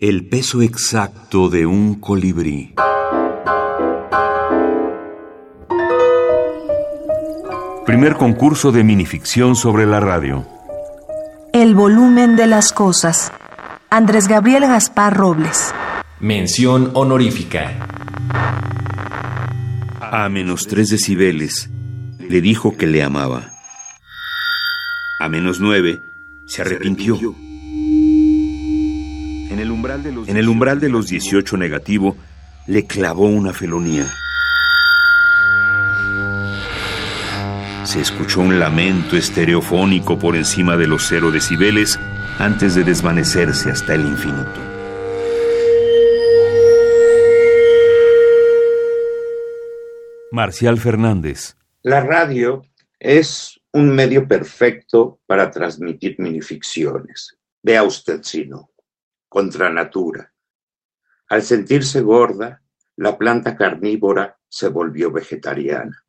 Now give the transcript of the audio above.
El peso exacto de un colibrí. Primer concurso de minificción sobre la radio. El volumen de las cosas. Andrés Gabriel Gaspar Robles. Mención honorífica. A menos tres decibeles le dijo que le amaba. A menos nueve se arrepintió. En el umbral de los, en el umbral de los 18 negativo le clavó una felonía. Se escuchó un lamento estereofónico por encima de los cero decibeles antes de desvanecerse hasta el infinito. Marcial Fernández. La radio es un medio perfecto para transmitir minificciones. Vea usted si no. Contra natura. Al sentirse gorda, la planta carnívora se volvió vegetariana.